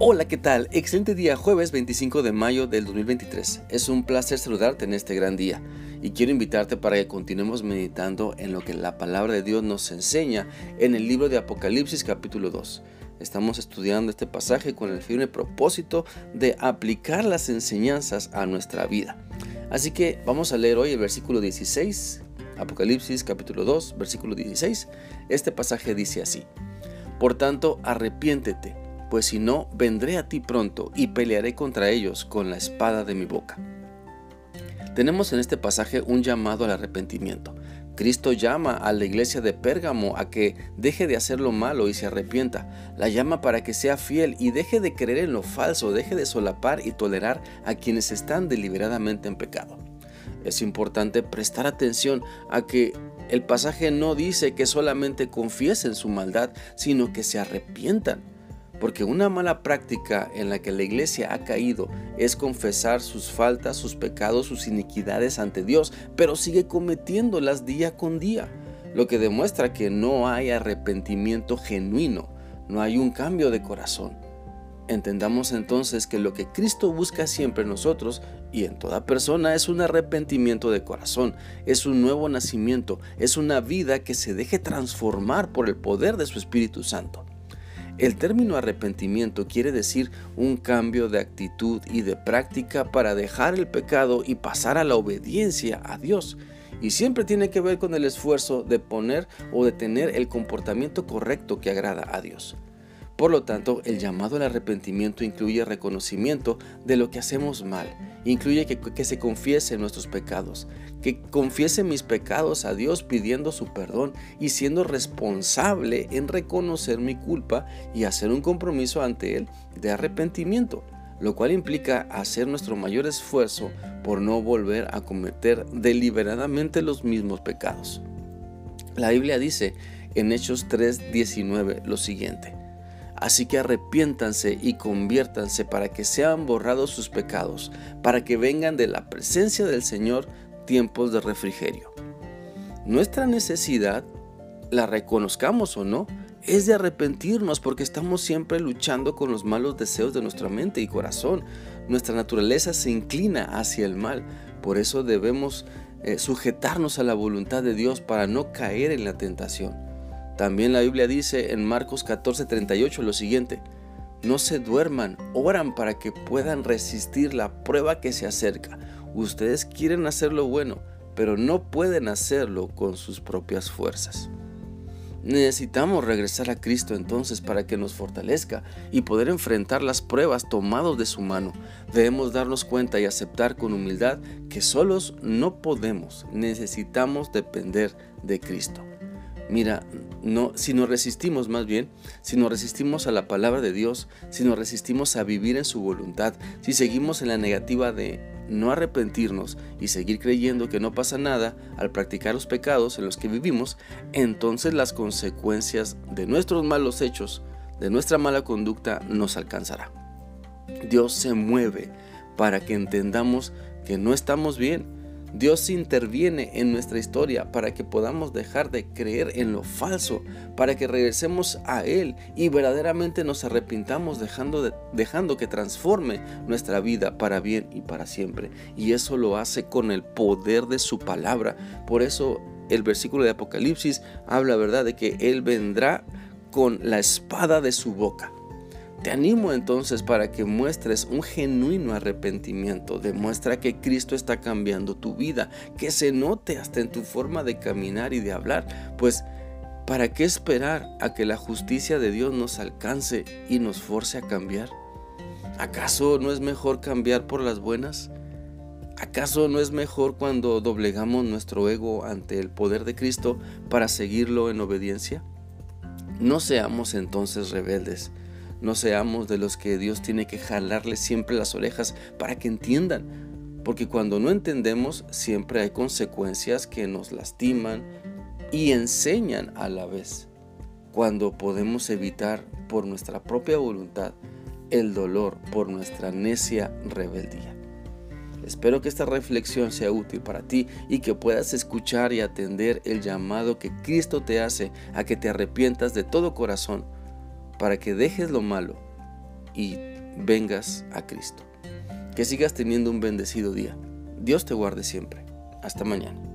Hola, ¿qué tal? Excelente día, jueves 25 de mayo del 2023. Es un placer saludarte en este gran día y quiero invitarte para que continuemos meditando en lo que la palabra de Dios nos enseña en el libro de Apocalipsis capítulo 2. Estamos estudiando este pasaje con el firme propósito de aplicar las enseñanzas a nuestra vida. Así que vamos a leer hoy el versículo 16, Apocalipsis capítulo 2, versículo 16. Este pasaje dice así, Por tanto, arrepiéntete pues si no, vendré a ti pronto y pelearé contra ellos con la espada de mi boca. Tenemos en este pasaje un llamado al arrepentimiento. Cristo llama a la iglesia de Pérgamo a que deje de hacer lo malo y se arrepienta. La llama para que sea fiel y deje de creer en lo falso, deje de solapar y tolerar a quienes están deliberadamente en pecado. Es importante prestar atención a que el pasaje no dice que solamente confiesen su maldad, sino que se arrepientan. Porque una mala práctica en la que la iglesia ha caído es confesar sus faltas, sus pecados, sus iniquidades ante Dios, pero sigue cometiéndolas día con día, lo que demuestra que no hay arrepentimiento genuino, no hay un cambio de corazón. Entendamos entonces que lo que Cristo busca siempre en nosotros y en toda persona es un arrepentimiento de corazón, es un nuevo nacimiento, es una vida que se deje transformar por el poder de su Espíritu Santo. El término arrepentimiento quiere decir un cambio de actitud y de práctica para dejar el pecado y pasar a la obediencia a Dios. Y siempre tiene que ver con el esfuerzo de poner o de tener el comportamiento correcto que agrada a Dios. Por lo tanto, el llamado al arrepentimiento incluye reconocimiento de lo que hacemos mal, incluye que, se confiese nuestros pecados, que confiese mis pecados a Dios pidiendo su perdón y siendo responsable en reconocer mi culpa y hacer un compromiso ante Él de arrepentimiento, lo cual implica hacer nuestro mayor esfuerzo por no volver a cometer deliberadamente los mismos pecados. La Biblia dice en Hechos 3:19 lo siguiente, Así que arrepiéntanse y conviértanse para que sean borrados sus pecados, para que vengan de la presencia del Señor tiempos de refrigerio. Nuestra necesidad, la reconozcamos o no, es de arrepentirnos porque estamos siempre luchando con los malos deseos de nuestra mente y corazón. Nuestra naturaleza se inclina hacia el mal, por eso debemos eh, sujetarnos a la voluntad de Dios para no caer en la tentación. También la Biblia dice en Marcos 14:38 lo siguiente, no se duerman, oran para que puedan resistir la prueba que se acerca. Ustedes quieren hacer lo bueno, pero no pueden hacerlo con sus propias fuerzas. Necesitamos regresar a Cristo entonces para que nos fortalezca y poder enfrentar las pruebas tomados de su mano. Debemos darnos cuenta y aceptar con humildad que solos no podemos, necesitamos depender de Cristo. Mira, no, si nos resistimos más bien, si nos resistimos a la palabra de Dios, si nos resistimos a vivir en su voluntad, si seguimos en la negativa de no arrepentirnos y seguir creyendo que no pasa nada al practicar los pecados en los que vivimos, entonces las consecuencias de nuestros malos hechos, de nuestra mala conducta, nos alcanzará. Dios se mueve para que entendamos que no estamos bien Dios interviene en nuestra historia para que podamos dejar de creer en lo falso, para que regresemos a Él y verdaderamente nos arrepintamos dejando, dejando que transforme nuestra vida para bien y para siempre. Y eso lo hace con el poder de su palabra. Por eso el versículo de Apocalipsis habla, ¿verdad?, de que Él vendrá con la espada de su boca. Te animo entonces para que muestres un genuino arrepentimiento. Demuestra que Cristo está cambiando tu vida, que se note hasta en tu forma de caminar y de hablar. Pues, ¿para qué esperar a que la justicia de Dios nos alcance y nos force a cambiar? ¿Acaso no es mejor cambiar por las buenas? ¿Acaso no es mejor cuando doblegamos nuestro ego ante el poder de Cristo para seguirlo en obediencia? No seamos entonces rebeldes no seamos de los que Dios tiene que jalarle siempre las orejas para que entiendan. Porque cuando no entendemos siempre hay consecuencias que nos lastiman y enseñan a la vez. Cuando podemos evitar por nuestra propia voluntad el dolor por nuestra necia rebeldía. Espero que esta reflexión sea útil para ti y que puedas escuchar y atender el llamado que Cristo te hace a que te arrepientas de todo corazón para que dejes lo malo y vengas a Cristo. Que sigas teniendo un bendecido día. Dios te guarde siempre. Hasta mañana.